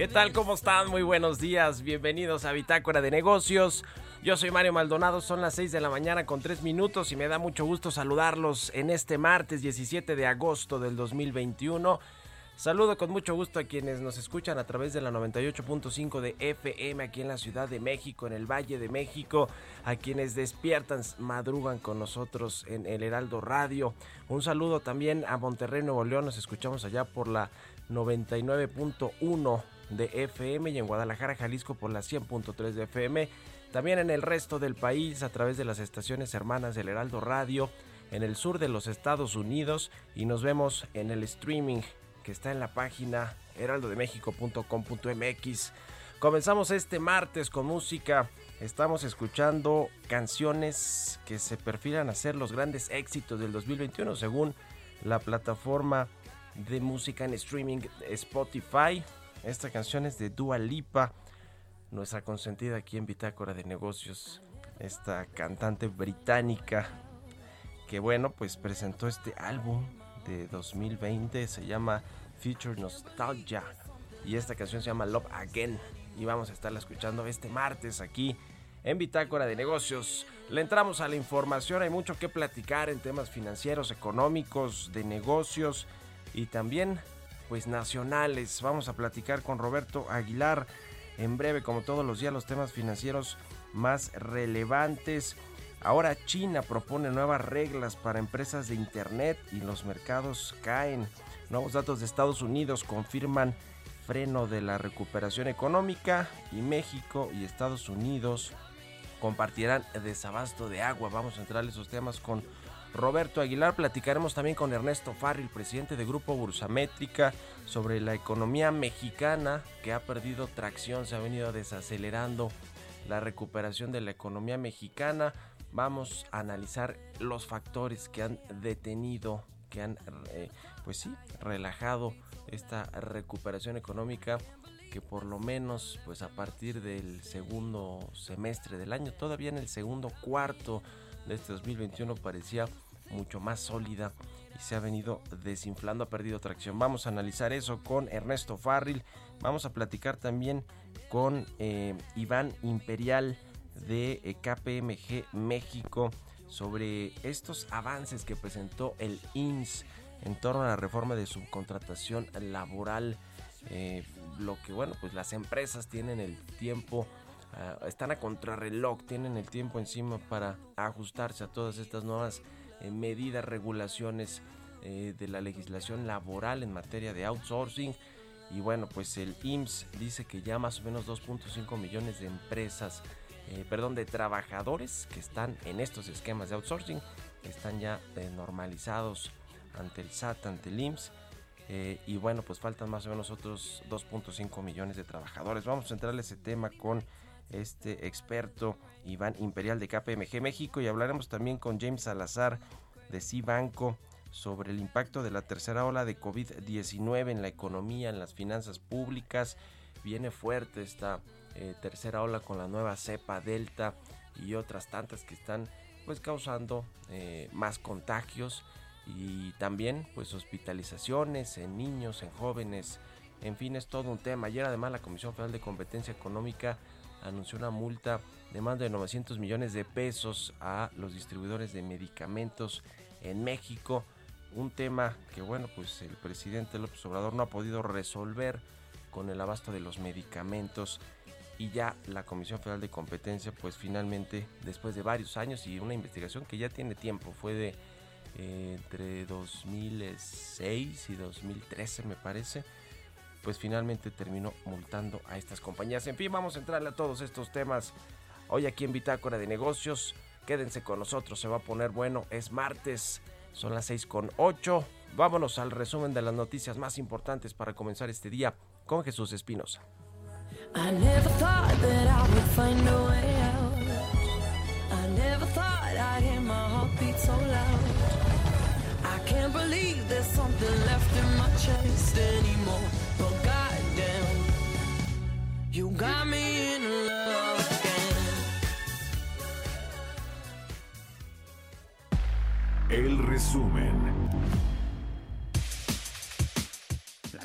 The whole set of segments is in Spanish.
¿Qué tal? ¿Cómo están? Muy buenos días. Bienvenidos a Bitácora de Negocios. Yo soy Mario Maldonado, son las 6 de la mañana con 3 minutos y me da mucho gusto saludarlos en este martes 17 de agosto del 2021. Saludo con mucho gusto a quienes nos escuchan a través de la 98.5 de FM aquí en la Ciudad de México, en el Valle de México, a quienes despiertan, madrugan con nosotros en el Heraldo Radio. Un saludo también a Monterrey, Nuevo León, nos escuchamos allá por la 99.1 de FM y en Guadalajara, Jalisco por la 100.3 de FM. También en el resto del país a través de las estaciones hermanas del Heraldo Radio, en el sur de los Estados Unidos y nos vemos en el streaming que está en la página heraldodemexico.com.mx. Comenzamos este martes con música. Estamos escuchando canciones que se perfilan a ser los grandes éxitos del 2021 según la plataforma de música en streaming Spotify. Esta canción es de Dua Lipa, nuestra consentida aquí en Bitácora de Negocios. Esta cantante británica que bueno, pues presentó este álbum de 2020, se llama Future Nostalgia y esta canción se llama Love Again y vamos a estarla escuchando este martes aquí en Bitácora de Negocios. Le entramos a la información, hay mucho que platicar en temas financieros, económicos, de negocios y también pues nacionales. Vamos a platicar con Roberto Aguilar en breve, como todos los días, los temas financieros más relevantes. Ahora China propone nuevas reglas para empresas de Internet y los mercados caen. Nuevos datos de Estados Unidos confirman freno de la recuperación económica y México y Estados Unidos compartirán desabasto de agua. Vamos a entrar a esos temas con Roberto Aguilar. Platicaremos también con Ernesto Farril, presidente de Grupo Bursamétrica, sobre la economía mexicana que ha perdido tracción, se ha venido desacelerando la recuperación de la economía mexicana. Vamos a analizar los factores que han detenido, que han, eh, pues sí, relajado esta recuperación económica que por lo menos pues a partir del segundo semestre del año, todavía en el segundo cuarto este 2021 parecía mucho más sólida y se ha venido desinflando, ha perdido tracción. Vamos a analizar eso con Ernesto Farril, vamos a platicar también con eh, Iván Imperial de eh, KPMG México sobre estos avances que presentó el INS en torno a la reforma de subcontratación laboral. Eh, lo que bueno, pues las empresas tienen el tiempo ah, están a contrarreloj, tienen el tiempo encima para ajustarse a todas estas nuevas eh, medidas, regulaciones eh, de la legislación laboral en materia de outsourcing. Y bueno, pues el IMSS dice que ya más o menos 2.5 millones de empresas, eh, perdón, de trabajadores que están en estos esquemas de outsourcing, están ya normalizados ante el SAT, ante el IMSS. y bueno, pues faltan más o menos otros 2.5 millones de trabajadores. Vamos a centrar ese tema con este experto Iván Imperial de KPMG México y hablaremos también con James Salazar de Cibanco sobre el impacto de la tercera ola de COVID-19 en la economía, en las finanzas públicas. Viene fuerte esta eh, tercera ola con la nueva cepa Delta y otras tantas que están pues causando eh, más contagios y también pues hospitalizaciones en niños, en jóvenes, en fin es todo un tema. Ayer además la Comisión Federal de Competencia Económica anunció una multa de más de 900 millones de pesos a los distribuidores de medicamentos en México. Un tema que bueno pues el presidente López Obrador no ha podido resolver con el abasto de los medicamentos. Y ya la Comisión Federal de Competencia pues finalmente después de varios años y una investigación que ya tiene tiempo fue de eh, entre 2006 y 2013 me parece pues finalmente terminó multando a estas compañías en fin vamos a entrarle a todos estos temas hoy aquí en Bitácora de Negocios quédense con nosotros se va a poner bueno es martes son las 6 con 8. Vámonos al resumen de las noticias más importantes para comenzar este día con Jesús Espinosa. Can't believe there's something left in my chest anymore. You got me in love. El resumen.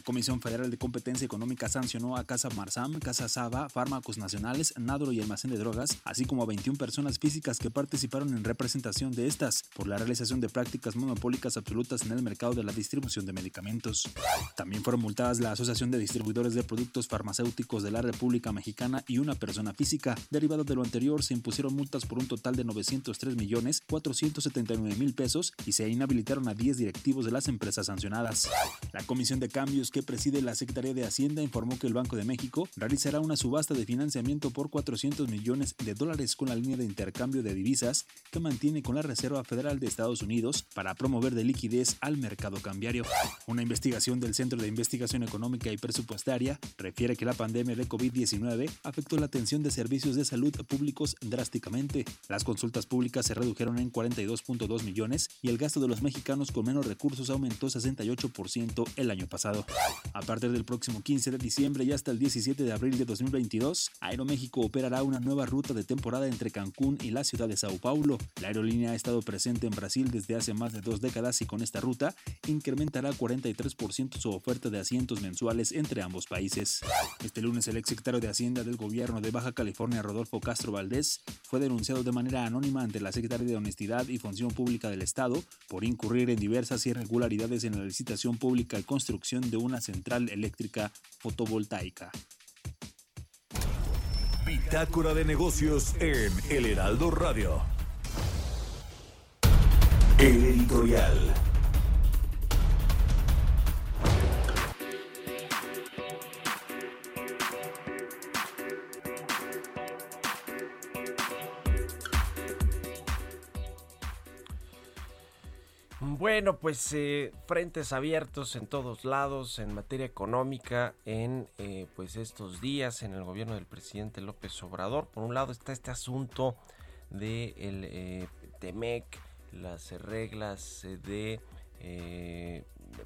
Comisión Federal de Competencia Económica sancionó a Casa Marsam, Casa Saba, Fármacos Nacionales, Nadro y Almacén de Drogas, así como a 21 personas físicas que participaron en representación de estas por la realización de prácticas monopólicas absolutas en el mercado de la distribución de medicamentos. También fueron multadas la Asociación de Distribuidores de Productos Farmacéuticos de la República Mexicana y una persona física. Derivado de lo anterior, se impusieron multas por un total de 903 millones 479 mil pesos y se inhabilitaron a 10 directivos de las empresas sancionadas. La Comisión de Cambios que preside la Secretaría de Hacienda informó que el Banco de México realizará una subasta de financiamiento por 400 millones de dólares con la línea de intercambio de divisas que mantiene con la Reserva Federal de Estados Unidos para promover de liquidez al mercado cambiario. Una investigación del Centro de Investigación Económica y Presupuestaria refiere que la pandemia de COVID-19 afectó la atención de servicios de salud públicos drásticamente. Las consultas públicas se redujeron en 42.2 millones y el gasto de los mexicanos con menos recursos aumentó 68% el año pasado. A partir del próximo 15 de diciembre y hasta el 17 de abril de 2022, Aeroméxico operará una nueva ruta de temporada entre Cancún y la ciudad de Sao Paulo. La aerolínea ha estado presente en Brasil desde hace más de dos décadas y con esta ruta incrementará 43% su oferta de asientos mensuales entre ambos países. Este lunes el exsecretario de Hacienda del gobierno de Baja California, Rodolfo Castro Valdés, fue denunciado de manera anónima ante la Secretaría de Honestidad y Función Pública del Estado por incurrir en diversas irregularidades en la licitación pública y construcción de una central eléctrica fotovoltaica. Bitácora de negocios en El Heraldo Radio. El editorial. Bueno, pues eh, frentes abiertos en todos lados en materia económica en eh, pues estos días en el gobierno del presidente López Obrador. Por un lado está este asunto de el eh, Temec, las reglas de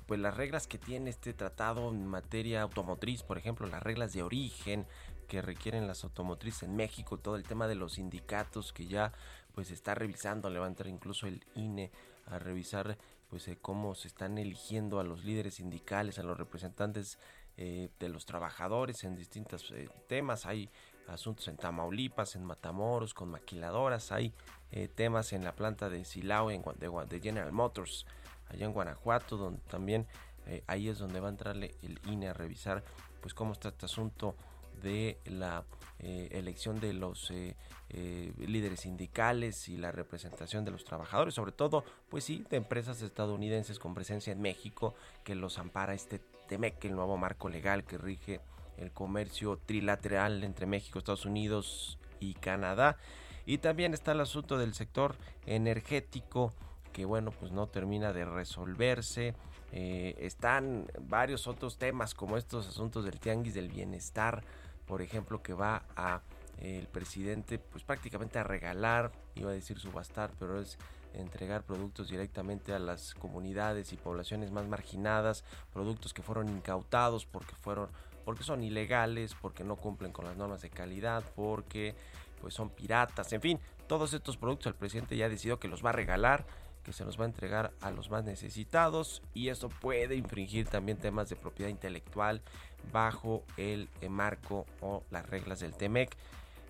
pues las reglas que tiene este tratado en materia automotriz, por ejemplo, las reglas de origen que requieren las automotrices en México, todo el tema de los sindicatos que ya pues está revisando, levantar incluso el INE a revisar pues eh, cómo se están eligiendo a los líderes sindicales, a los representantes eh, de los trabajadores en distintos eh, temas. Hay asuntos en Tamaulipas, en Matamoros, con maquiladoras, hay temas en la planta de Silao, en, de, de, General Motors, allá en Guanajuato, donde también ahí es donde va a entrarle el INE a revisar pues cómo está este asunto de la eh, elección de los eh, eh, líderes sindicales y la representación de los trabajadores, sobre todo, pues sí, de empresas estadounidenses con presencia en México, que los ampara este TEMEC, el nuevo marco legal que rige el comercio trilateral entre México, Estados Unidos y Canadá. Y también está el asunto del sector energético, que bueno, pues no termina de resolverse. están varios otros temas como estos asuntos del tianguis del bienestar, por ejemplo, que va a el presidente pues prácticamente a regalar, iba a decir subastar, pero es entregar productos directamente a las comunidades y poblaciones más marginadas, productos que fueron incautados porque fueron porque son ilegales, porque no cumplen con las normas de calidad, porque pues son piratas, en fin, todos estos productos el presidente ya decidió que los va a regalar, que se los va a entregar a los más necesitados y esto puede infringir también temas de propiedad intelectual bajo el marco o las reglas del TEMEC.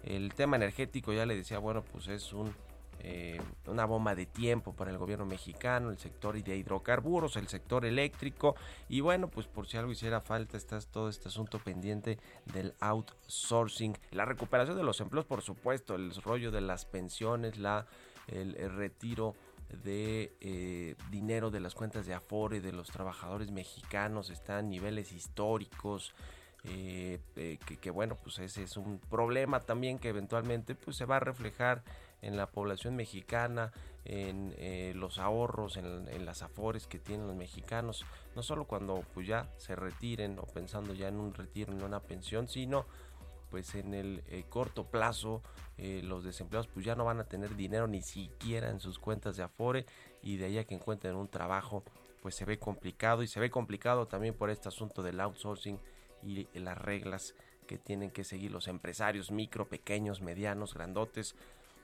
El tema energético, ya le decía, bueno, pues es un, eh, una bomba de tiempo para el gobierno mexicano, el sector de hidrocarburos, el sector eléctrico y bueno, pues por si algo hiciera falta está todo este asunto pendiente del outsourcing, la recuperación de los empleos, por supuesto, el rollo de las pensiones, la, el, retiro de eh, dinero de las cuentas de Afore de los trabajadores mexicanos está a niveles históricos. Eh, eh, que, bueno, pues ese es un problema también que eventualmente pues se va a reflejar en la población mexicana, en los ahorros, en, las afores que tienen los mexicanos, no solo cuando pues ya se retiren o pensando ya en un retiro, en una pensión, sino pues en el corto plazo los desempleados pues ya no van a tener dinero ni siquiera en sus cuentas de afore y de ahí a que encuentren un trabajo pues se ve complicado y se ve complicado también por este asunto del outsourcing y las reglas que tienen que seguir los empresarios micro, pequeños, medianos, grandotes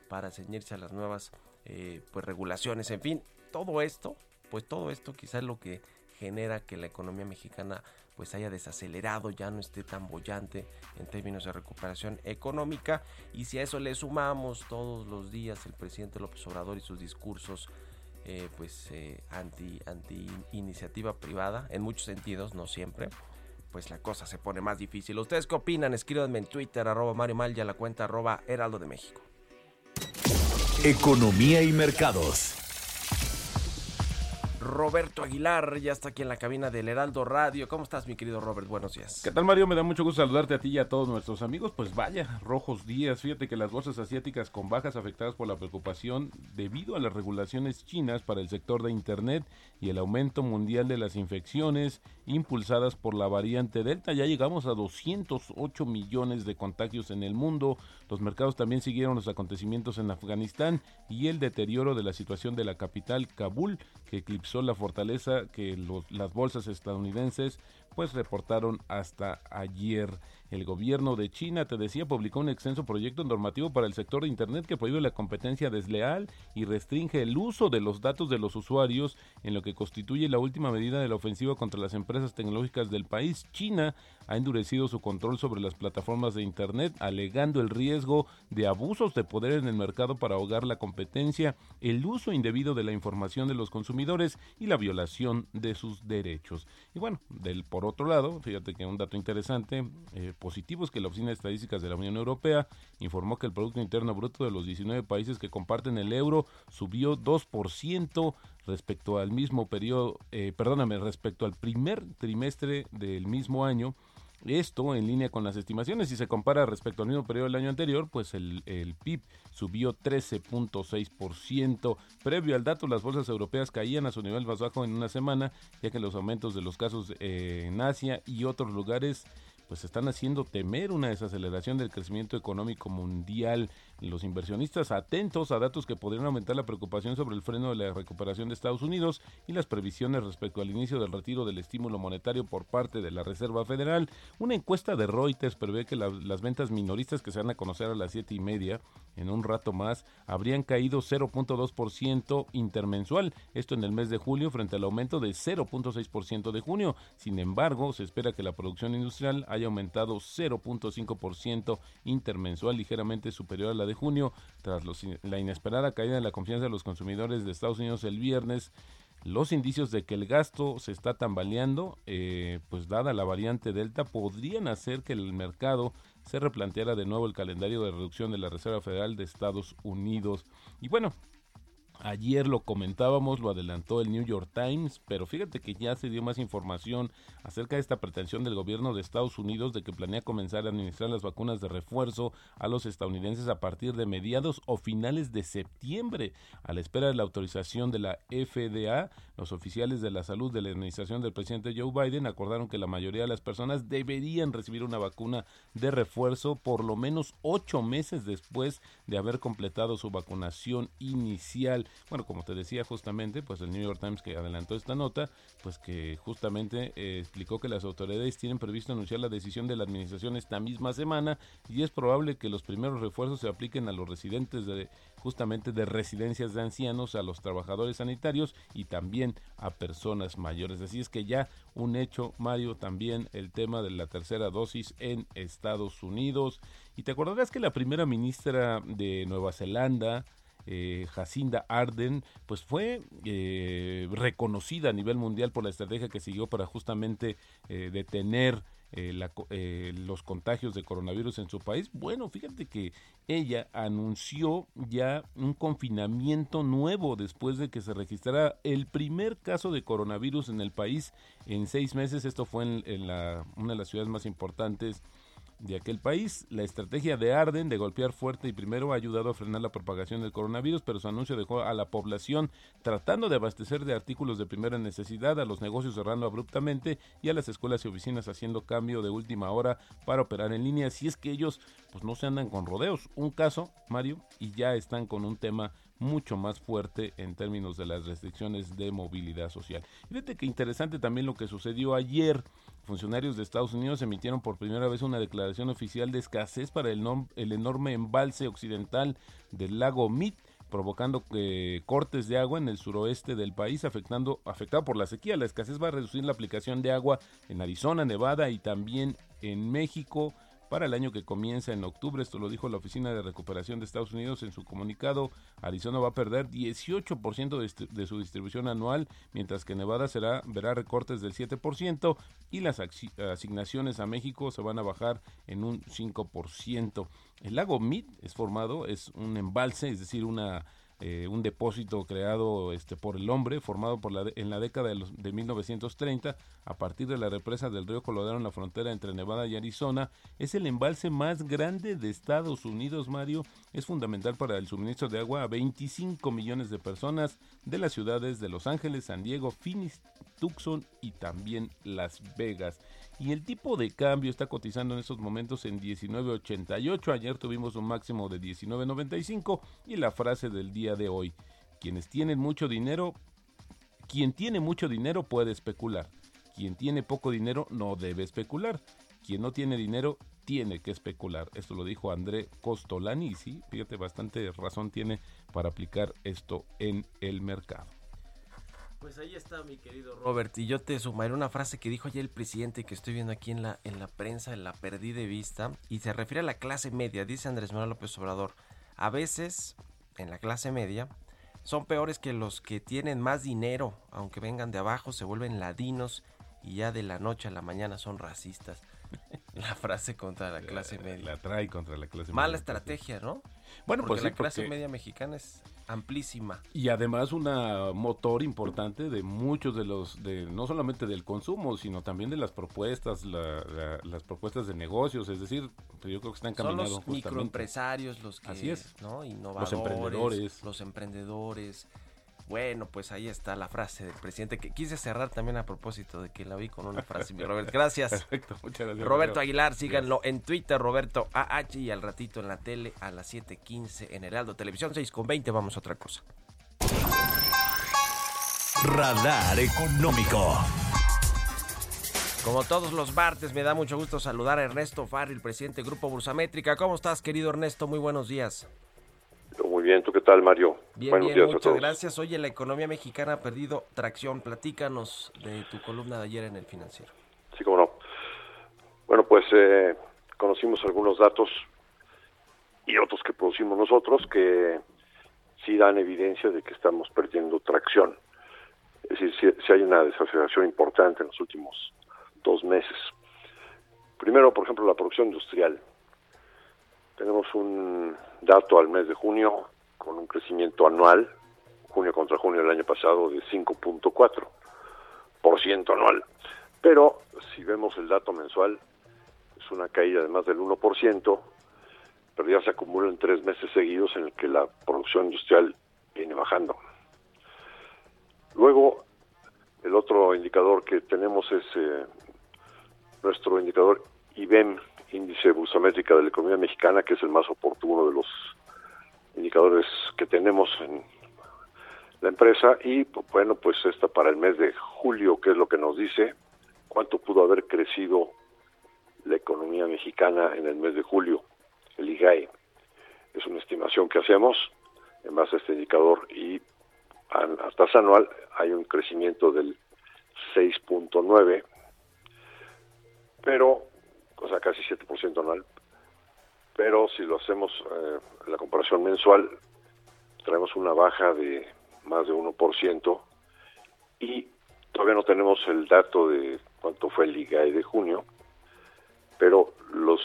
para ceñirse a las nuevas eh, pues regulaciones. En fin, todo esto, pues todo esto quizás es lo que genera que la economía mexicana pues haya desacelerado, ya no esté tan bollante en términos de recuperación económica y si a eso le sumamos todos los días el presidente López Obrador y sus discursos eh, pues eh, anti, anti iniciativa privada en muchos sentidos, no siempre, pues la cosa se pone más difícil. ¿Ustedes qué opinan? Escríbanme en Twitter, arroba Mario Mal a la cuenta arroba Heraldo de México. Economía y mercados. Roberto Aguilar ya está aquí en la cabina del Heraldo Radio. ¿Cómo estás, mi querido Robert? Buenos días. ¿Qué tal, Mario? Me da mucho gusto saludarte a ti y a todos nuestros amigos. Pues vaya, rojos días. Fíjate que las bolsas asiáticas con bajas afectadas por la preocupación debido a las regulaciones chinas para el sector de Internet y el aumento mundial de las infecciones impulsadas por la variante Delta. Ya llegamos a 208 millones de contagios en el mundo. Los mercados también siguieron los acontecimientos en Afganistán y el deterioro de la situación de la capital, Kabul, que eclipsó la fortaleza que las bolsas estadounidenses pues reportaron hasta ayer. El gobierno de China, te decía, publicó un extenso proyecto normativo para el sector de Internet que prohíbe la competencia desleal y restringe el uso de los datos de los usuarios en lo que constituye la última medida de la ofensiva contra las empresas tecnológicas del país. China ha endurecido su control sobre las plataformas de Internet, alegando el riesgo de abusos de poder en el mercado para ahogar la competencia, el uso indebido de la información de los consumidores y la violación de sus derechos. Y bueno, del por otro lado, fíjate que un dato interesante, eh, positivo es que la Oficina de Estadísticas de la Unión Europea informó que el Producto Interno Bruto de los 19 países que comparten el euro subió 2% respecto al mismo periodo, eh, perdóname, respecto al primer trimestre del mismo año esto en línea con las estimaciones. Si se compara respecto al mismo periodo del año anterior, pues el, PIB subió 13.6%. Previo al dato, las bolsas europeas caían a su nivel más bajo en una semana, ya que los aumentos de los casos eh, en Asia y otros lugares pues están haciendo temer una desaceleración del crecimiento económico mundial. Los inversionistas atentos a datos que podrían aumentar la preocupación sobre el freno de la recuperación de Estados Unidos y las previsiones respecto al inicio del retiro del estímulo monetario por parte de la Reserva Federal. Una encuesta de Reuters prevé que las ventas minoristas que se van a conocer a las siete y media en un rato más habrían caído 0.2% intermensual, esto en el mes de julio frente al aumento de 0.6% de junio. Sin embargo, se espera que la producción industrial haya aumentado 0.5% intermensual, ligeramente superior a la de junio, tras la inesperada caída de la confianza de los consumidores de Estados Unidos el viernes. Los indicios de que el gasto se está tambaleando, eh, pues dada la variante Delta, podrían hacer que el mercado se replanteara de nuevo el calendario de reducción de la Reserva Federal de Estados Unidos. Y bueno, Ayer lo comentábamos, lo adelantó el New York Times, pero fíjate que ya se dio más información acerca de esta pretensión del gobierno de Estados Unidos de que planea comenzar a administrar las vacunas de refuerzo a los estadounidenses a partir de mediados o finales de septiembre. A la espera de la autorización de la FDA, los oficiales de la salud de la administración del presidente Joe Biden acordaron que la mayoría de las personas deberían recibir una vacuna de refuerzo por lo menos ocho meses después de haber completado su vacunación inicial. Bueno, como te decía justamente, pues el New York Times que adelantó esta nota, pues que justamente eh, explicó que las autoridades tienen previsto anunciar la decisión de la administración esta misma semana y es probable que los primeros refuerzos se apliquen a los residentes de justamente de residencias de ancianos, a los trabajadores sanitarios y también a personas mayores. Así es que ya un hecho, Mario, también el tema de la tercera dosis en Estados Unidos. Y te acordarás que la primera ministra de Nueva Zelanda, eh, Jacinda Arden, pues fue eh, reconocida a nivel mundial por la estrategia que siguió para justamente eh, detener los contagios de coronavirus en su país. Bueno, fíjate que ella anunció ya un confinamiento nuevo después de que se registrara el primer caso de coronavirus en el país en seis meses. Esto fue en, la, una de las ciudades más importantes de aquel país. La estrategia de Arden de golpear fuerte y primero ha ayudado a frenar la propagación del coronavirus, pero su anuncio dejó a la población tratando de abastecer de artículos de primera necesidad, a los negocios cerrando abruptamente y a las escuelas y oficinas haciendo cambio de última hora para operar en línea. Si es que ellos pues no se andan con rodeos. Un caso, Mario, y ya están con un tema mucho más fuerte en términos de las restricciones de movilidad social. Fíjate que interesante también lo que sucedió ayer. Funcionarios de Estados Unidos emitieron por primera vez una declaración oficial de escasez para el, enorme embalse occidental del lago Mead provocando que cortes de agua en el suroeste del país, afectando, afectado por la sequía. La escasez va a reducir la aplicación de agua en Arizona, Nevada y también en México para el año que comienza en octubre. Esto lo dijo la Oficina de Recuperación de Estados Unidos en su comunicado. Arizona va a perder 18% de, de, su distribución anual, mientras que Nevada será, verá recortes del 7% y las asignaciones a México se van a bajar en un 5%. El lago Mead es formado, es un embalse, es decir, una eh, un depósito creado este, por el hombre, formado por la en la década de, los, de 1930, a partir de la represa del río Colorado en la frontera entre Nevada y Arizona, es el embalse más grande de Estados Unidos, Mario. Es fundamental para el suministro de agua a 25 millones de personas de las ciudades de Los Ángeles, San Diego, Phoenix, Tucson y también Las Vegas y el tipo de cambio está cotizando en estos momentos en 19.88. Ayer tuvimos un máximo de 19.95 y la frase del día de hoy, quienes tienen mucho dinero, quien tiene mucho dinero puede especular, quien tiene poco dinero no debe especular, quien no tiene dinero tiene que especular. Esto lo dijo André Costolani y sí, fíjate, bastante razón tiene para aplicar esto en el mercado. Pues ahí está mi querido Robert y yo te sumaré una frase que dijo ayer el presidente que estoy viendo aquí en la en la prensa, la perdí de vista y se refiere a la clase media, dice Andrés Manuel López Obrador. A veces en la clase media son peores que los que tienen más dinero, aunque vengan de abajo, se vuelven ladinos y ya de la noche a la mañana son racistas. La frase contra la clase media. La trae contra la clase media. Mala estrategia, ¿no? Bueno, pues la clase media mexicana es amplísima. Y además una motor importante de muchos de los, de no solamente del consumo, sino también de las propuestas, las propuestas de negocios, es decir, pues yo creo que están caminando Son los microempresarios los que, Así es. ¿no? Innovadores, los emprendedores. Los emprendedores bueno, pues ahí está la frase del presidente que quise cerrar también a propósito de que la vi con una frase. Robert, gracias. Perfecto, muchas gracias. Roberto Aguilar, síganlo en Twitter, Roberto AH y al ratito en la tele a las 7:15 en Heraldo Televisión 6 con 20. Vamos a otra cosa. Radar Económico. Como todos los martes, me da mucho gusto saludar a Ernesto Farri, el presidente del Grupo Bursamétrica. ¿Cómo estás, querido Ernesto? Muy buenos días. Muy bien, ¿tú qué tal, Mario? Bien, Buenos bien, días muchas a todos. gracias. Oye, la economía mexicana ha perdido tracción. Platícanos de tu columna de ayer en el financiero. Sí, cómo no. Bueno, pues eh, conocimos algunos datos y otros que producimos nosotros que sí dan evidencia de que estamos perdiendo tracción. Es decir, si, hay una desaceleración importante en los últimos dos meses. Primero, por ejemplo, la producción industrial. Tenemos un dato al mes de junio con un crecimiento anual, junio contra junio del año pasado, de 5.4% anual. Pero si vemos el dato mensual, es una caída de más del 1%, pero ya se acumula en tres meses seguidos en el que la producción industrial viene bajando. Luego, el otro indicador que tenemos es eh, nuestro indicador IBEM, índice busométrica de la economía mexicana, que es el más oportuno de los indicadores que tenemos en la empresa. Y pues, bueno, pues esta para el mes de julio, que es lo que nos dice cuánto pudo haber crecido la economía mexicana en el mes de julio, el IGAE. Es una estimación que hacemos en base a este indicador y a tasa anual hay un crecimiento del 6.9, pero, o sea, casi 7% anual, pero si lo hacemos eh, la comparación mensual, traemos una baja de más de 1% y todavía no tenemos el dato de cuánto fue el IGAE de junio, pero los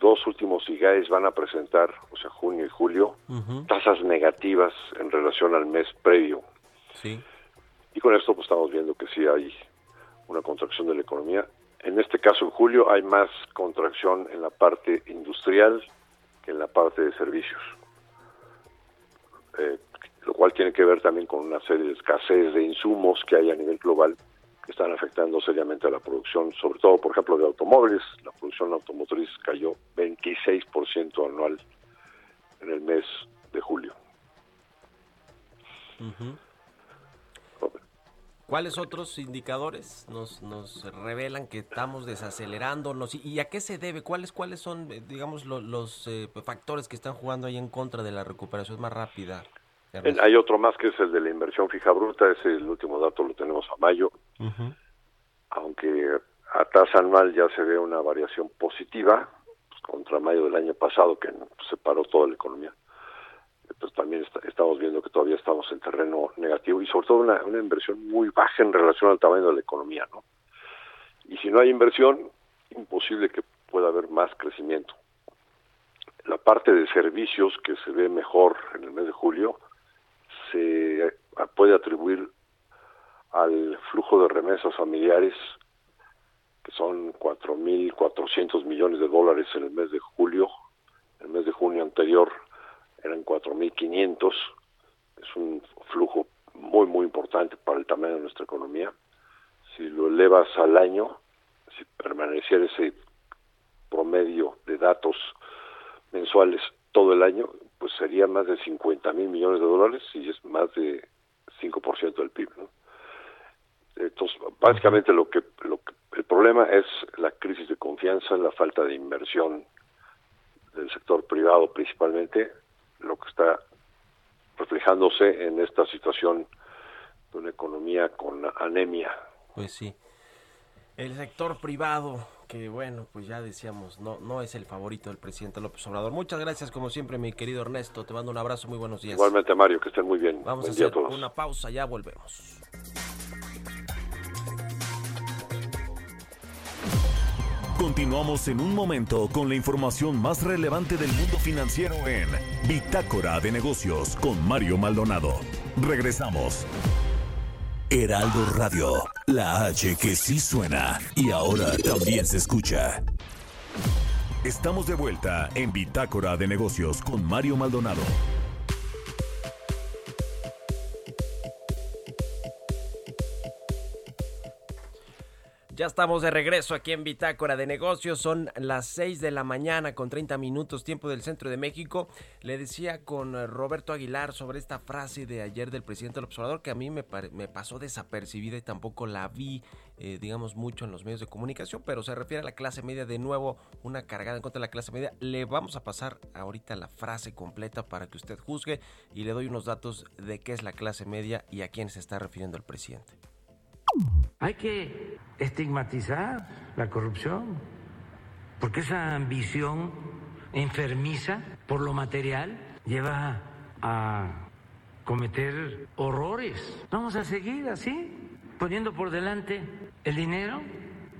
dos últimos IGAEs van a presentar, o sea, junio y julio, tasas negativas en relación al mes previo. Sí. Y con esto pues estamos viendo que sí hay una contracción de la economía. En este caso, en julio, hay más contracción en la parte industrial que en la parte de servicios. Eh, lo cual tiene que ver también con una serie de escasez de insumos que hay a nivel global que están afectando seriamente a la producción, sobre todo, por ejemplo, de automóviles. La producción automotriz cayó 26% anual en el mes de julio. ¿Cuáles otros indicadores nos, nos revelan que estamos desacelerándonos? ¿Y, y a qué se debe? ¿Cuáles, cuáles son, eh, digamos, lo- los, eh, factores que están jugando ahí en contra de la recuperación más rápida? En- hay otro más que es el de la inversión fija bruta, ese el último dato lo tenemos a mayo, aunque a tasa anual ya se ve una variación positiva pues, contra mayo del año pasado que se paró toda la economía. Entonces también está- estamos viendo que todavía estamos en terreno negativo y sobre todo una, inversión muy baja en relación al tamaño de la economía, ¿no? Y si no hay inversión, imposible que pueda haber más crecimiento. La parte de servicios que se ve mejor en el mes de julio se puede atribuir al flujo de remesas familiares, que son 4.400 millones de dólares en el mes de julio. El mes de junio anterior eran 4.500. Es un flujo muy, muy importante para el tamaño de nuestra economía. Si lo elevas al año, si permaneciera ese promedio de datos mensuales todo el año, pues sería más de 50 mil millones de dólares y es más de 5% del PIB. Entonces, básicamente lo que, lo que el problema es la crisis de confianza, la falta de inversión del sector privado principalmente, lo que está reflejándose en esta situación de una economía con anemia. Pues sí. El sector privado, que bueno, pues ya decíamos, no, no es el favorito del presidente López Obrador. Muchas gracias, como siempre, mi querido Ernesto. Te mando un abrazo, muy buenos días. Igualmente, Mario, que estén muy bien. Vamos Buen a hacer todos. una pausa, ya volvemos. Continuamos en un momento con la información más relevante del mundo financiero en Bitácora de Negocios con Mario Maldonado. Regresamos. Heraldo Radio, la H que sí suena y ahora también se escucha. Estamos de vuelta en Bitácora de Negocios con Mario Maldonado. Ya estamos de regreso aquí en Bitácora de Negocios. Son las 6 de la mañana con 30 minutos tiempo del centro de México. Le decía con eh, Roberto Aguilar sobre esta frase de ayer del presidente del observador que a mí me, me pasó desapercibida y tampoco la vi, eh, digamos, mucho en los medios de comunicación, pero se refiere a la clase media. De nuevo, una cargada en contra de la clase media. Le vamos a pasar ahorita la frase completa para que usted juzgue y le doy unos datos de qué es la clase media y a quién se está refiriendo el presidente. Hay que estigmatizar la corrupción, porque esa ambición enfermiza por lo material lleva a cometer horrores. Vamos a seguir así, poniendo por delante el dinero.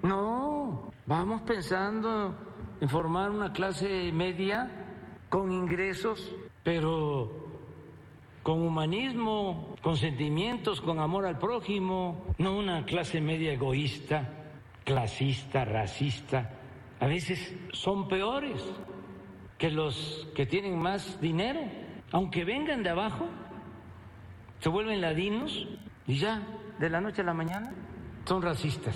No, vamos pensando en formar una clase media con ingresos, pero con humanismo, con sentimientos, con amor al prójimo, no una clase media egoísta, clasista, racista. A veces son peores que los que tienen más dinero, aunque vengan de abajo, se vuelven ladinos y ya, de la noche a la mañana, son racistas.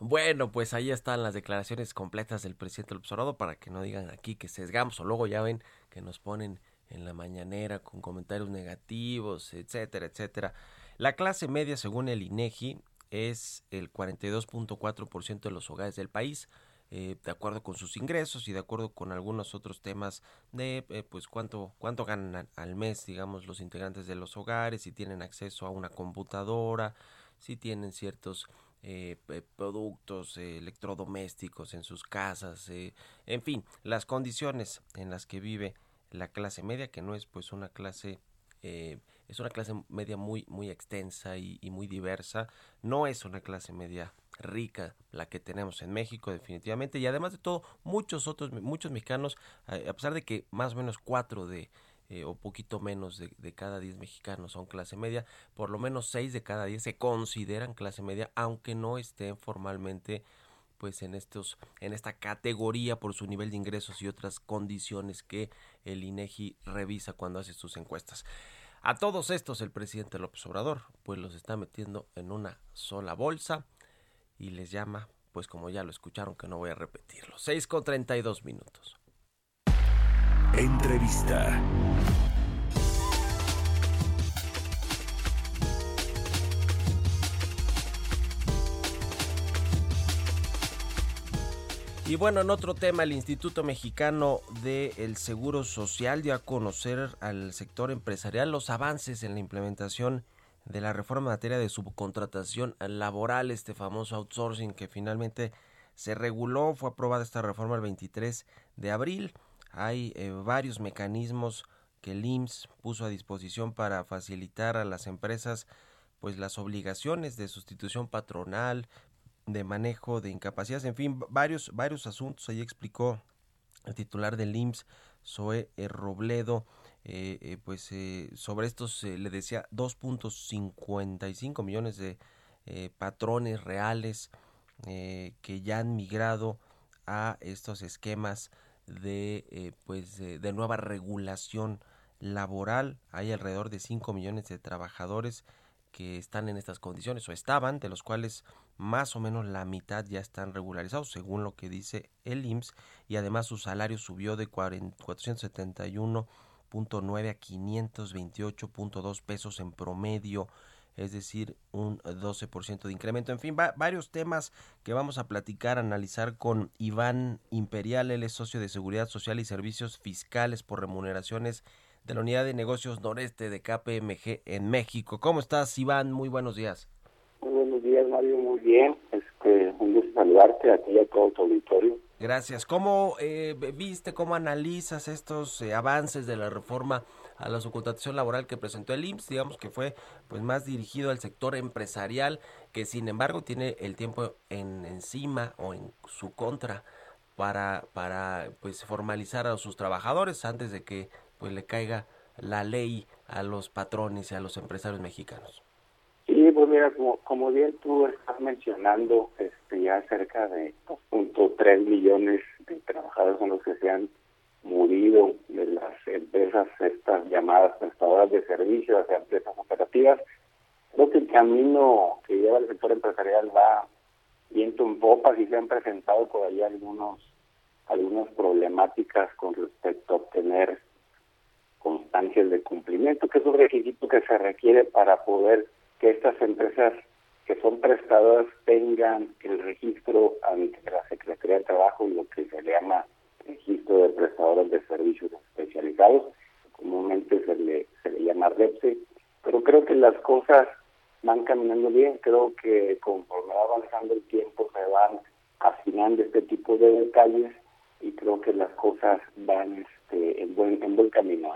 Bueno, pues ahí están las declaraciones completas del presidente López Obrador para que no digan aquí que sesgamos o luego ya ven que nos ponen en la mañanera con comentarios negativos, etcétera, etcétera. La clase media, según el INEGI, es el 42.4% de los hogares del país. Eh, de acuerdo con sus ingresos y de acuerdo con algunos otros temas de eh, pues cuánto cuánto ganan al, mes digamos los integrantes de los hogares si tienen acceso a una computadora si tienen ciertos eh, productos electrodomésticos en sus casas, en fin, las condiciones en las que vive la clase media, que no es pues una clase, eh, es una clase media muy, muy extensa y, muy diversa, no es una clase media rica la que tenemos en México definitivamente. Y además de todo muchos otros muchos mexicanos eh, a pesar de que más o menos cuatro de eh, o poquito menos de, cada 10 mexicanos son clase media, por lo menos 6 de cada 10 se consideran clase media, aunque no estén formalmente pues en estos en esta categoría por su nivel de ingresos y otras condiciones que el INEGI revisa cuando hace sus encuestas. A todos estos el presidente López Obrador pues los está metiendo en una sola bolsa y les llama pues como ya lo escucharon que no voy a repetirlo. 6 con 32 minutos. Entrevista. Y bueno, en otro tema, el Instituto Mexicano del Seguro Social dio a conocer al sector empresarial los avances en la implementación de la reforma en materia de subcontratación laboral, este famoso outsourcing que finalmente se reguló, fue aprobada esta reforma el 23 de abril. Hay eh, varios mecanismos que el IMSS puso a disposición para facilitar a las empresas pues las obligaciones de sustitución patronal, de manejo de incapacidades, en fin, varios, varios asuntos. Ahí explicó el titular del IMSS, Zoe eh, Robledo, eh, eh, pues sobre estos, le decía, 2.55 millones de patrones reales que ya han migrado a estos esquemas de, pues, de nueva regulación laboral. Hay alrededor de 5 millones de trabajadores que están en estas condiciones o estaban, de los cuales más o menos la mitad ya están regularizados, según lo que dice el IMSS, y además su salario subió de 40 471.9 a 528.2 pesos en promedio, es decir, un 12% de incremento. En fin, va- varios temas que vamos a platicar, analizar con Iván Imperial, él es socio de Seguridad Social y Servicios Fiscales por remuneraciones de la Unidad de Negocios Noreste de KPMG en México. ¿Cómo estás, Iván? Muy buenos días. Muy buenos días, Mario. Muy bien. Este, un gusto saludarte a ti y a todo tu auditorio. Gracias. ¿Cómo eh, viste, cómo analizas estos eh, avances de la reforma a la subcontratación laboral que presentó el IMSS? Digamos que fue pues más dirigido al sector empresarial, que sin embargo tiene el tiempo en encima o en su contra para para pues formalizar a sus trabajadores antes de que pues le caiga la ley a los patrones y a los empresarios mexicanos. Sí, pues mira, como, como bien tú estás mencionando, este, ya cerca de 2.3 millones de trabajadores son los que se han murido de las empresas, estas llamadas prestadoras de servicios, de empresas operativas. Creo que el camino que lleva el sector empresarial va viento en popa, y se han presentado por ahí algunos algunas problemáticas con respecto a obtener constancias de cumplimiento, que es un requisito que se requiere para poder que estas empresas que son prestadoras tengan el registro ante la Secretaría de Trabajo lo que se le llama registro de prestadores de servicios especializados, comúnmente se le, se le llama REPSE, pero creo que las cosas van caminando bien, creo que conforme va avanzando el tiempo se van afinando este tipo de detalles y creo que las cosas van este, en buen en buen camino.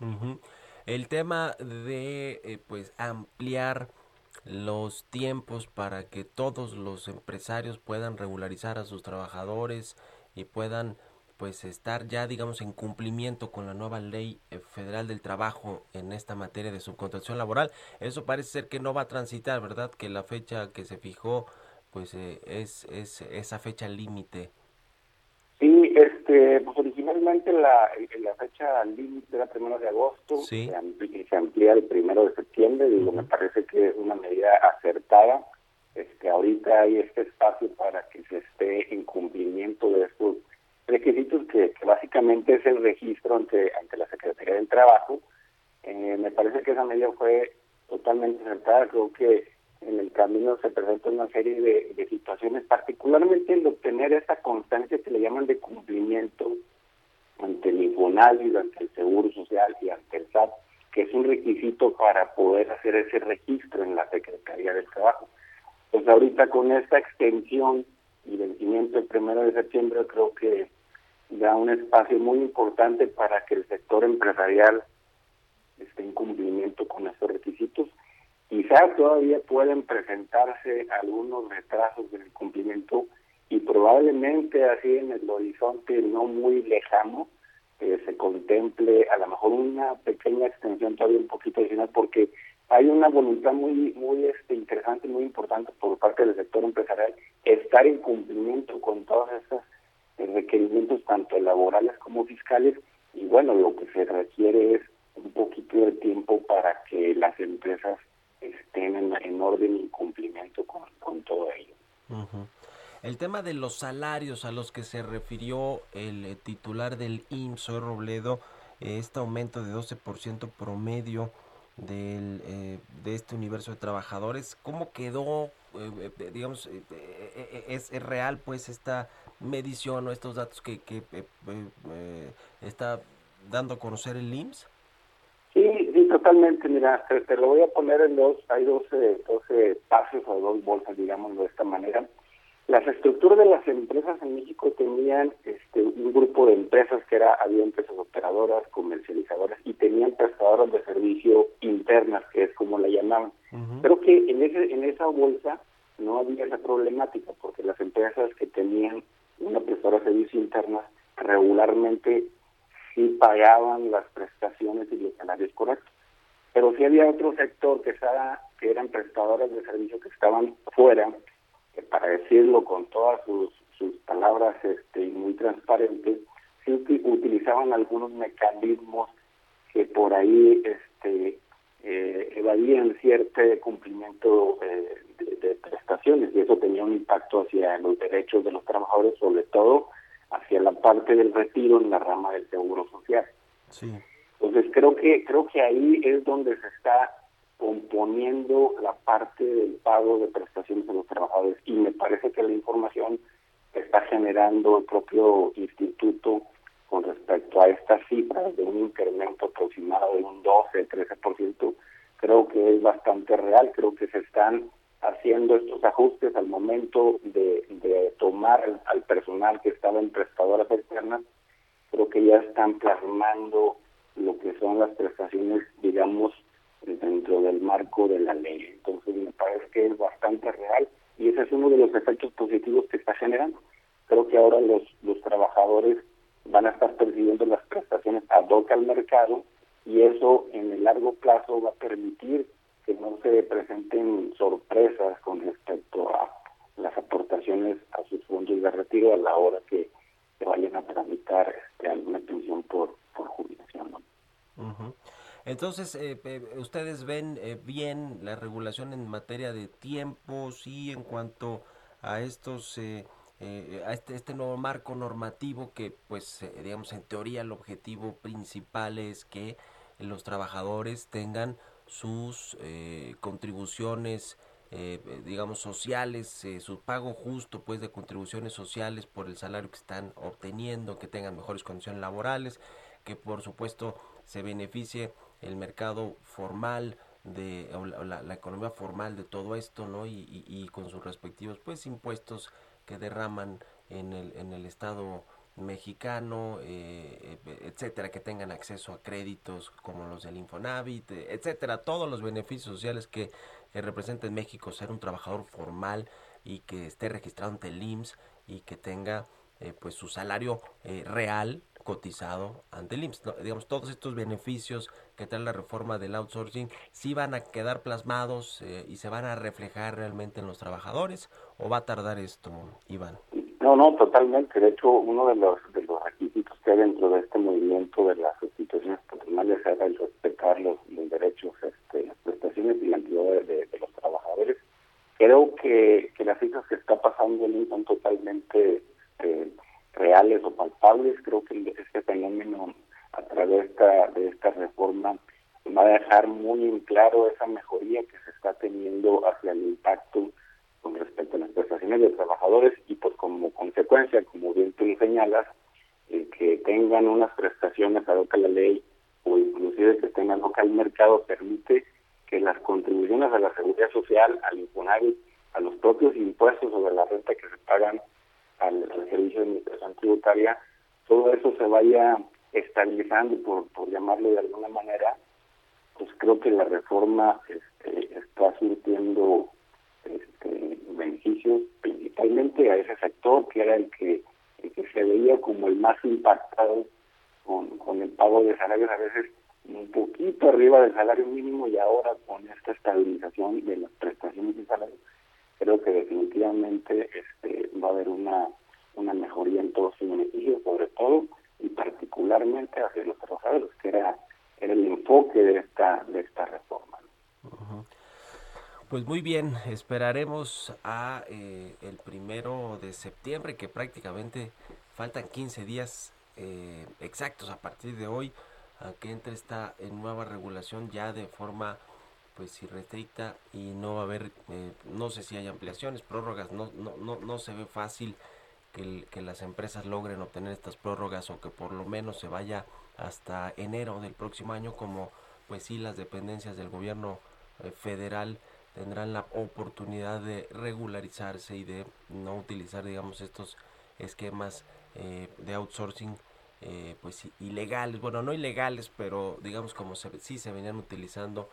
Ujú. El tema de eh, pues ampliar los tiempos para que todos los empresarios puedan regularizar a sus trabajadores y puedan pues estar ya digamos en cumplimiento con la nueva ley eh, federal del trabajo en esta materia de subcontratación laboral. Eso parece ser que no va a transitar verdad que la fecha que se fijó pues eh, es, es esa fecha límite. Sí, este, pues originalmente la, la fecha límite era primero de agosto, Sí. se, ampli- se amplía el primero de septiembre, digo, me parece que es una medida acertada. Este, ahorita hay este espacio para que se esté en cumplimiento de estos requisitos que, que básicamente es el registro ante, ante la Secretaría del Trabajo. Eh, me parece que esa medida fue totalmente acertada, creo que en el camino se presenta una serie de, de situaciones, particularmente el obtener esa constancia que le llaman de cumplimiento ante el Infonavit, ante el Seguro Social y ante el SAT, que es un requisito para poder hacer ese registro en la Secretaría del Trabajo. Pues ahorita con esta extensión y vencimiento el primero de septiembre creo que da un espacio muy importante para que el sector empresarial esté en cumplimiento con estos requisitos. Quizás todavía pueden presentarse algunos retrasos en el cumplimiento y probablemente así en el horizonte no muy lejano eh, se contemple a lo mejor una pequeña extensión todavía un poquito adicional porque hay una voluntad muy muy este interesante muy importante por parte del sector empresarial estar en cumplimiento con todos estos eh, requerimientos tanto laborales como fiscales y bueno lo que se requiere es un poquito de tiempo para que las empresas estén en, en orden y cumplimiento con, con todo ello. El tema de los salarios a los que se refirió el eh, titular del IMSS, Robledo, eh, este aumento de 12% promedio del, eh, de este universo de trabajadores, ¿cómo quedó, eh, digamos, es, es real pues esta medición o estos datos que, que está dando a conocer el IMSS? Sí, sí, totalmente. Mira, te, lo voy a poner en dos, hay dos, eh, dos eh, pasos o dos bolsas, digámoslo de esta manera. Las estructuras de las empresas en México tenían este, un grupo de empresas que era, había empresas operadoras, comercializadoras y tenían prestadoras de servicio internas, que es como la llamaban. Creo que en, ese, en esa bolsa no había esa problemática, porque las empresas que tenían una prestadora de servicio interna regularmente sí pagaban las prestaciones y los salarios correctos. Pero sí había otro sector que, estaba, que eran prestadoras de servicio que estaban fuera, para decirlo con todas sus, sus palabras este, muy transparentes, sí uti- utilizaban algunos mecanismos que por ahí este, eh, evadían cierto cumplimiento eh, de, de prestaciones y eso tenía un impacto hacia los derechos de los trabajadores, sobre todo hacia la parte del retiro en la rama del seguro social. Sí. Entonces creo que creo que ahí es donde se está componiendo la parte del pago de prestaciones a los trabajadores. Y me parece que la información que está generando el propio instituto con respecto a estas cifras de un incremento aproximado de un 12-13%, creo que es bastante real, creo que se están haciendo estos ajustes al momento de, de tomar al, al personal que estaba en prestadoras externas, creo que ya están plasmando lo que son las prestaciones, digamos, dentro del marco de la ley. Entonces me parece que es bastante real y ese es uno de los efectos positivos que está generando. Creo que ahora los, los trabajadores van a estar percibiendo las prestaciones ad hoc al mercado y eso en el largo plazo va a permitir que no se presenten sorpresas con respecto a las aportaciones a sus fondos de retiro a la hora que, vayan a tramitar este, alguna pensión por, por jubilación. ¿no? Entonces, eh, ¿ustedes ven eh, bien la regulación en materia de tiempos y en cuanto a estos, eh, eh, a este, este nuevo marco normativo que, pues, eh, digamos, en teoría el objetivo principal es que los trabajadores tengan sus contribuciones, eh, digamos, sociales, eh, su pago justo, pues, de contribuciones sociales por el salario que están obteniendo, que tengan mejores condiciones laborales, que por supuesto se beneficie el mercado formal de la, economía formal de todo esto, ¿no? Y, con sus respectivos, pues, impuestos que derraman en el, en el estado mexicano, eh, etcétera, que tengan acceso a créditos como los del Infonavit, eh, etcétera, todos los beneficios sociales que, que representa en México ser un trabajador formal y que esté registrado ante el IMSS y que tenga eh, pues su salario eh, real cotizado ante el IMSS. Digamos, todos estos beneficios que trae la reforma del outsourcing, ¿sí van a quedar plasmados eh, y se van a reflejar realmente en los trabajadores o va a tardar esto, Iván? No, no, totalmente. De hecho, uno de los, requisitos que hay dentro de este movimiento de las sustituciones patronales era el respetar los, derechos, este, las prestaciones y la de, de, los trabajadores. Creo que, que las cifras que está pasando en son totalmente este, reales o palpables. Creo que este fenómeno a través de esta, de esta reforma va a dejar muy en claro esa mejoría que se está teniendo hacia el impacto con respecto a las prestaciones de trabajadores y pues como consecuencia, como bien tú señalas, el que tengan unas prestaciones a lo que la ley o inclusive que tengan lo que el mercado permite que las contribuciones a la seguridad social, al Infonavit, a los propios impuestos sobre la renta que se pagan al, servicio de administración tributaria, todo eso se vaya estabilizando, por, por llamarlo de alguna manera, pues creo que la reforma este, está surtiendo este, beneficios principalmente a ese sector que era el que, el que se veía como el más impactado con, con el pago de salarios a veces un poquito arriba del salario mínimo y ahora con esta estabilización de las prestaciones y salarios creo que definitivamente este, va a haber una, una mejoría en todos sus beneficios, sobre todo y particularmente hacia los trabajadores, que era, era el enfoque de esta, de esta reforma. Pues muy bien, esperaremos a eh, el primero de septiembre, que prácticamente faltan 15 días eh, exactos a partir de hoy, a que entre esta nueva regulación ya de forma pues irrestricta y no va a haber, eh, no sé si hay ampliaciones, prórrogas, no, no, no, no se ve fácil que, que, las empresas logren obtener estas prórrogas o que por lo menos se vaya hasta enero del próximo año como pues sí las dependencias del gobierno eh, federal tendrán la oportunidad de regularizarse y de no utilizar digamos estos esquemas eh, de outsourcing eh, pues ilegales. Bueno no ilegales pero digamos como se, sí se venían utilizando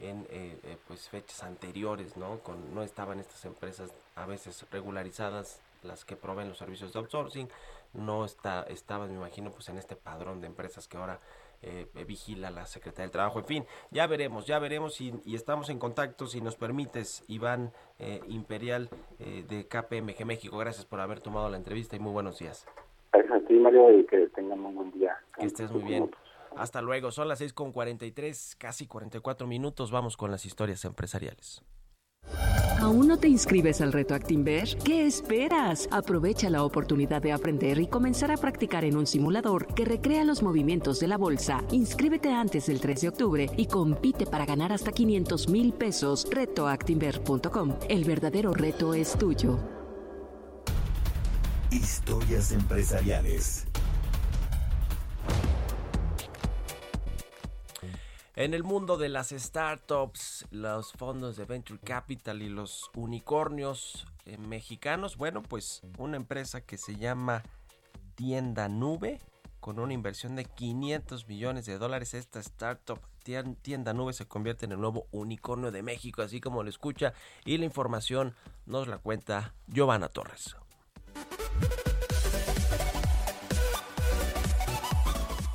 en eh, eh, pues fechas anteriores, ¿no? Con, no estaban estas empresas a veces regularizadas las que proveen los servicios de outsourcing, no está, estaban, me imagino, pues en este padrón de empresas que ahora eh, vigila la Secretaría del Trabajo. En fin, ya veremos, ya veremos y, y estamos en contacto, si nos permites, Iván eh, Imperial eh, de KPMG México. Gracias por haber tomado la entrevista y muy buenos días. Gracias a ti, Mario, y que tengan un buen día. Que estés muy bien. Hasta luego, son las 6 con 43, casi 44 minutos, vamos con las historias empresariales. ¿Aún no te inscribes al reto Actinver? ¿Qué esperas? Aprovecha la oportunidad de aprender y comenzar a practicar en un simulador que recrea los movimientos de la bolsa. Inscríbete antes del 3 de octubre y compite para ganar hasta 500 mil pesos. Retoactinver.com. El verdadero reto es tuyo. Historias empresariales. En el mundo de las startups, los fondos de venture capital y los unicornios eh, mexicanos, bueno, pues una empresa que se llama Tienda Nube, con una inversión de 500 millones de dólares, esta startup Tienda Nube se convierte en el nuevo unicornio de México, así como lo escucha, y la información nos la cuenta Giovanna Torres.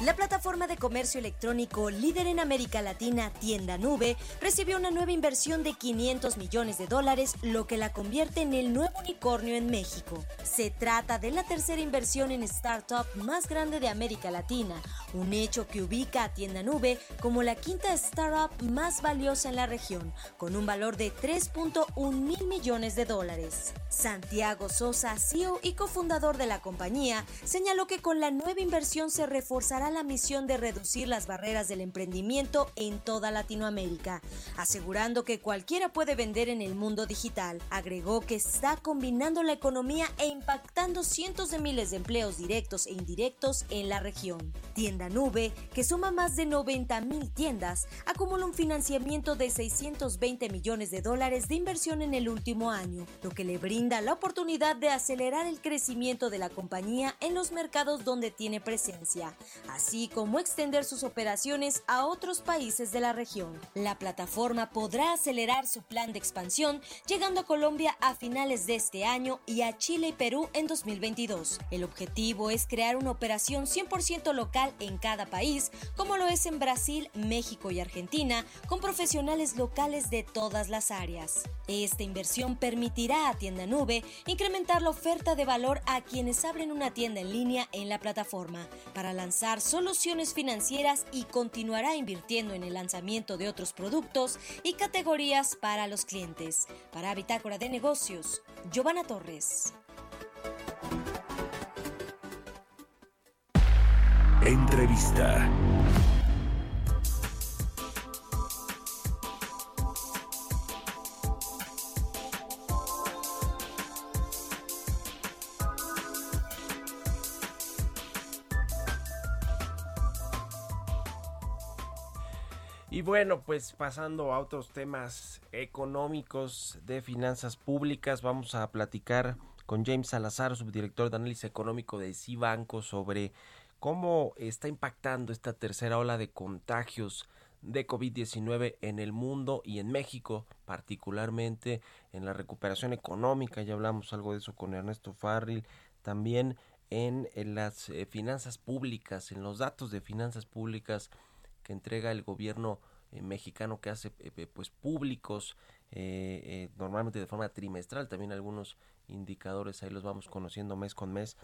La plataforma de comercio electrónico líder en América Latina, Tienda Nube, recibió una nueva inversión de 500 millones de dólares, lo que la convierte en el nuevo unicornio en México. Se trata de la tercera inversión en startup más grande de América Latina, un hecho que ubica a Tienda Nube como la quinta startup más valiosa en la región, con un valor de 3.1 mil millones de dólares. Santiago Sosa, CEO y cofundador de la compañía, señaló que con la nueva inversión se reforzará la misión de reducir las barreras del emprendimiento en toda Latinoamérica, asegurando que cualquiera puede vender en el mundo digital. Agregó que está combinando la economía e impactando cientos de miles de empleos directos e indirectos en la región. Tienda Nube, que suma más de 90 mil tiendas, acumula un financiamiento de 620 millones de dólares de inversión en el último año, lo que le brinda la oportunidad de acelerar el crecimiento de la compañía en los mercados donde tiene presencia, como extender sus operaciones a otros países de la región. La plataforma podrá acelerar su plan de expansión, llegando a Colombia a finales de este año y a Chile y Perú en 2022. El objetivo es crear una operación 100% local en cada país, como lo es en Brasil, México y Argentina, con profesionales locales de todas las áreas. Esta inversión permitirá a Tienda Nube incrementar la oferta de valor a quienes abren una tienda en línea en la plataforma para lanzar soluciones financieras y continuará invirtiendo en el lanzamiento de otros productos y categorías para los clientes. Para Bitácora de Negocios, Giovanna Torres. Entrevista. Bueno, pues pasando a otros temas económicos de finanzas públicas, vamos a platicar con James Salazar, subdirector de análisis económico de Cibanco, sobre cómo está impactando esta tercera ola de contagios de COVID-19 en el mundo y en México, particularmente en la recuperación económica. Ya hablamos algo de eso con Ernesto Farril. También en, en las eh, finanzas públicas, en los datos de finanzas públicas que entrega el gobierno eh, mexicano que hace eh, eh, pues públicos eh, normalmente de forma trimestral también algunos indicadores ahí los vamos conociendo mes con mes.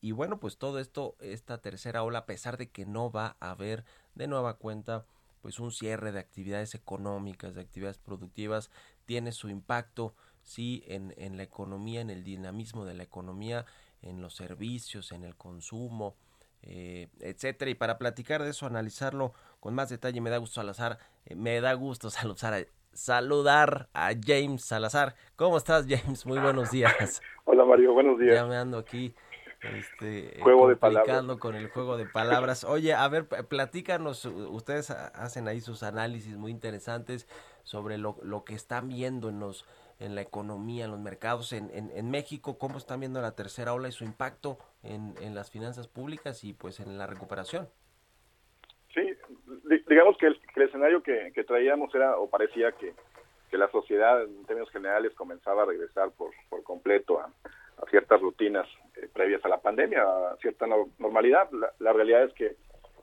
Y bueno pues todo esto esta tercera ola a pesar de que no va a haber de nueva cuenta pues un cierre de actividades económicas de actividades productivas tiene su impacto sí en, en la economía en el dinamismo de la economía en los servicios en el consumo eh, etcétera. Y para platicar de eso, analizarlo con más detalle, me da gusto Salazar, eh, me da gusto saludar a, saludar a James Salazar. ¿Cómo estás, James? Muy buenos días. Hola, Mario, buenos días. Ya me ando aquí este, juego de complicando con el juego de palabras. Oye, a ver, platícanos, ustedes hacen ahí sus análisis muy interesantes sobre lo, lo que están viendo en los en la economía, en los mercados, en, en, en México, cómo están viendo la tercera ola y su impacto en, en las finanzas públicas y pues en la recuperación. Sí, digamos que el, que el escenario que, traíamos era o parecía que, que, la sociedad en términos generales comenzaba a regresar por, por completo a, ciertas rutinas eh, previas a la pandemia, a cierta no, normalidad. La, la, realidad es que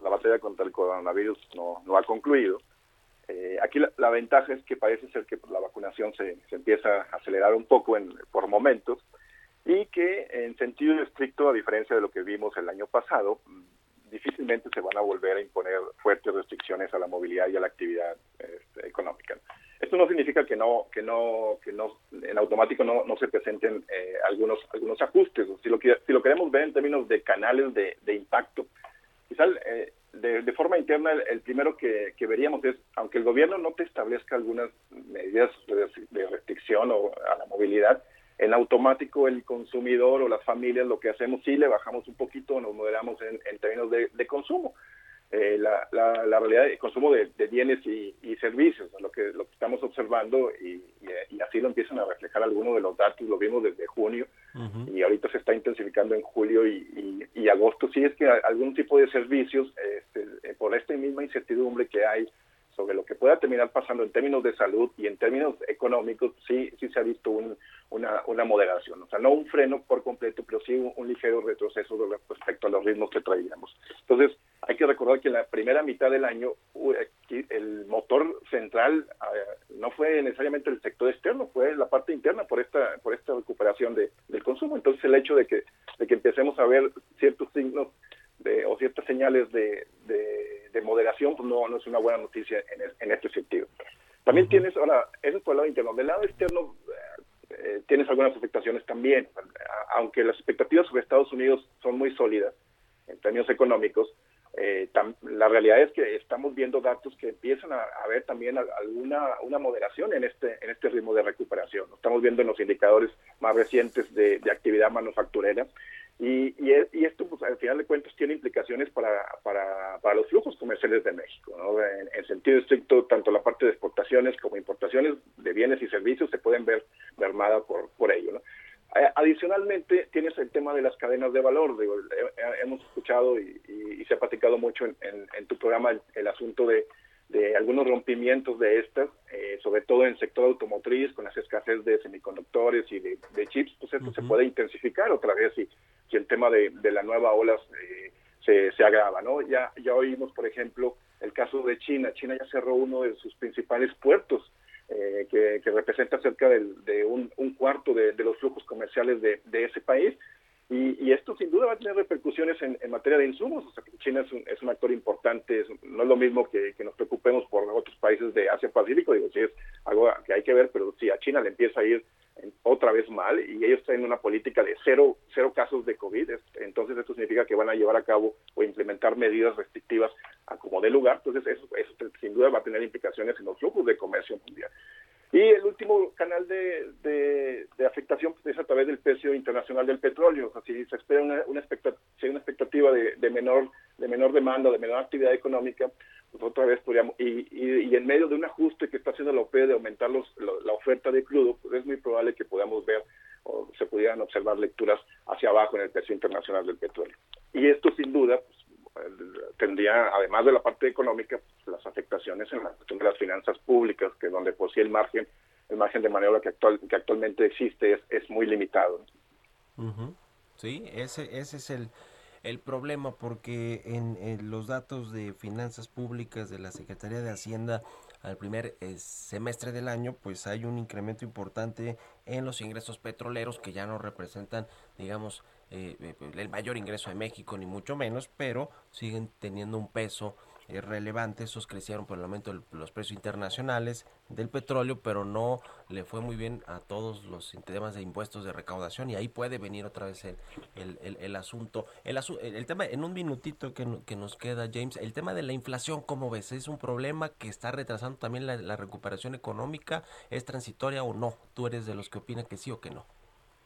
la batalla contra el coronavirus no, no ha concluido. Eh, aquí la, ventaja es que parece ser que la vacunación se, se empieza a acelerar un poco por momentos y que en sentido estricto, a diferencia de lo que vimos el año pasado, difícilmente se van a volver a imponer fuertes restricciones a la movilidad y a la actividad este, económica. Esto no significa que no, que no, que no, en automático no, no se presenten eh, algunos, algunos ajustes. Si lo, si lo queremos ver en términos de canales de, de impacto, quizás eh, de, de, forma interna el, el primero que, que, veríamos es, aunque el gobierno no te establezca algunas medidas de, de restricción o a la movilidad, en automático el consumidor o las familias lo que hacemos sí le bajamos un poquito, nos moderamos en, en términos de, de consumo. Eh, la, la, la, realidad de consumo de, de bienes y, y, servicios, lo que, lo que estamos observando y, y, así lo empiezan a reflejar algunos de los datos, lo vimos desde junio uh -huh. y ahorita se está intensificando en julio y, agosto, sí es que algún tipo de servicios, eh, por esta misma incertidumbre que hay sobre lo que pueda terminar pasando en términos de salud y en términos económicos, sí, sí se ha visto un, una, una moderación. O sea, no un freno por completo, pero sí un, un ligero retroceso respecto a los ritmos que traíamos. Entonces, hay que recordar que en la primera mitad del año el motor central uh, no fue necesariamente el sector externo, fue la parte interna por esta por esta recuperación de, del consumo. Entonces, el hecho de que, de que empecemos a ver ciertos signos de, o ciertas señales de, de, de moderación, pues no, no es una buena noticia en, en este sentido. También tienes, ahora, eso es por el lado interno. Del lado externo, eh, tienes algunas afectaciones también. Aunque las expectativas sobre Estados Unidos son muy sólidas en términos económicos, eh, tam- la realidad es que estamos viendo datos que empiezan a, a ver también alguna una moderación en este en este ritmo de recuperación. Lo estamos viendo en los indicadores más recientes de, de actividad manufacturera y, y, e- y esto, pues, al final de cuentas, tiene implicaciones para, los flujos comerciales de México. ¿no? En, en sentido estricto, tanto la parte de exportaciones como importaciones de bienes y servicios se pueden ver mermada por, por ello. ¿no? Adicionalmente, tienes el tema de las cadenas de valor. Digo, hemos escuchado y, se ha platicado mucho en, tu programa el asunto de, de algunos rompimientos de estas, eh, sobre todo en el sector automotriz, con las escasez de semiconductores y de, de chips, pues esto se puede intensificar otra vez si, si el tema de, de la nueva ola eh, se, se agrava. ¿no? Ya, ya oímos, por ejemplo, el caso de China. China ya cerró uno de sus principales puertos eh, que, que representa cerca del- de un, un cuarto de, de los flujos comerciales de, de ese país. Y, y esto sin duda va a tener repercusiones en, materia de insumos. O sea, China es un, es un actor importante, no es lo mismo que, nos preocupemos por otros países de Asia-Pacífico. Digo, sí es algo que hay que ver, pero si a China le empieza a ir otra vez mal y ellos tienen una política de cero, cero casos de COVID, es- entonces esto significa que van a llevar a cabo o implementar medidas restrictivas a como de lugar. Entonces eso, eso sin duda va a tener implicaciones en los flujos de comercio mundial. Y el último canal de, de, afectación pues, es a través del precio internacional del petróleo. O sea, si se espera una, una, expectativa, si hay una expectativa de, de menor de menor demanda, de menor actividad económica, pues otra vez podríamos, y, y, y en medio de un ajuste que está haciendo la OPE de aumentar los, lo- la oferta de crudo, pues es muy probable que podamos ver o se pudieran observar lecturas hacia abajo en el precio internacional del petróleo. Y esto sin duda pues, tendría, además de la parte económica, pues, las afectaciones en la cuestión de las finanzas públicas, que donde por sí el margen, el margen de maniobra que, actual, que actualmente existe es, es muy limitado. Sí, ese, ese es el, el problema porque en, en los datos de finanzas públicas de la Secretaría de Hacienda al primer eh, semestre del año, pues hay un incremento importante en los ingresos petroleros que ya no representan, digamos, eh, eh, el mayor ingreso de México, ni mucho menos, pero siguen teniendo un peso eh, relevante. Esos crecieron por el aumento de los precios internacionales del petróleo, pero no le fue muy bien a todos los temas de impuestos de recaudación y ahí puede venir otra vez el, el, el- asunto. El, asu- el, tema, en un minutito que, que nos queda, James, el tema de la inflación, ¿cómo ves? ¿Es un problema que está retrasando también la, recuperación económica? ¿Es transitoria o no? ¿Tú eres de los que opinan que sí o que no?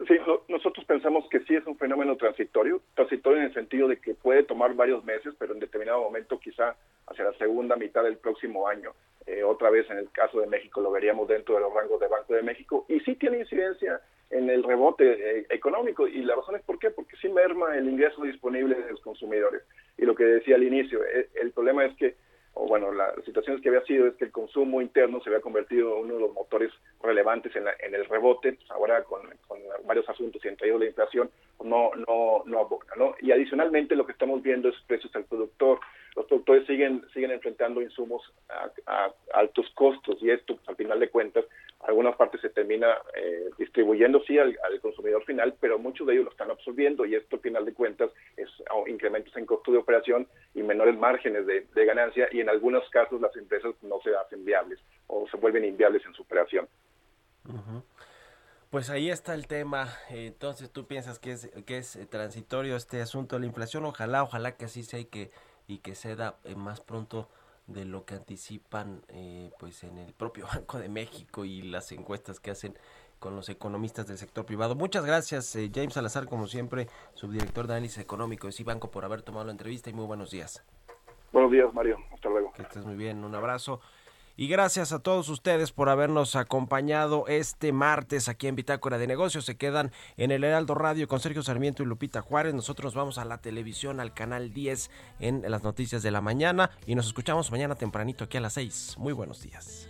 Sí, no- nosotros pensamos que sí es un fenómeno transitorio, transitorio en el sentido de que puede tomar varios meses, pero en determinado momento, quizá hacia la segunda mitad del próximo año, eh, otra vez en el caso de México lo veríamos dentro de los rangos de Banco de México, y sí tiene incidencia en el rebote eh, económico, y la razón es por qué, porque sí merma el ingreso disponible de los consumidores. Y lo que decía al inicio, eh, el problema es que o bueno, la situación es que había sido es que el consumo interno se había convertido en uno de los motores relevantes en, la- en el rebote, pues ahora con, con varios asuntos y entre ellos la inflación, no, no, no abona, ¿no? Y adicionalmente lo que estamos viendo es precios al productor. Los productores siguen, siguen enfrentando insumos a, a altos costos y esto, pues, al final de cuentas, alguna parte se termina eh, distribuyendo sí al, al consumidor final, pero muchos de ellos lo están absorbiendo y esto, al final de cuentas, es oh, incrementos en costo de operación y menores márgenes de, de ganancia y en algunos casos las empresas no se hacen viables o se vuelven inviables en su operación. Pues ahí está el tema. Entonces, ¿tú piensas que es, que es eh, transitorio este asunto de la inflación? Ojalá, ojalá que así sea y que, y que se da eh, más pronto de lo que anticipan eh, pues en el propio Banco de México y las encuestas que hacen con los economistas del sector privado. Muchas gracias, eh, James Salazar, como siempre, subdirector de análisis económico de Cibanco, por haber tomado la entrevista y muy buenos días. Buenos días, Mario. Hasta luego. Que estés muy bien, un abrazo. Y gracias a todos ustedes por habernos acompañado este martes aquí en Bitácora de Negocios. Se quedan en el Heraldo Radio con Sergio Sarmiento y Lupita Juárez. Nosotros nos vamos a la televisión, al canal 10 en las noticias de la mañana. Y nos escuchamos mañana tempranito aquí a las 6. Muy buenos días.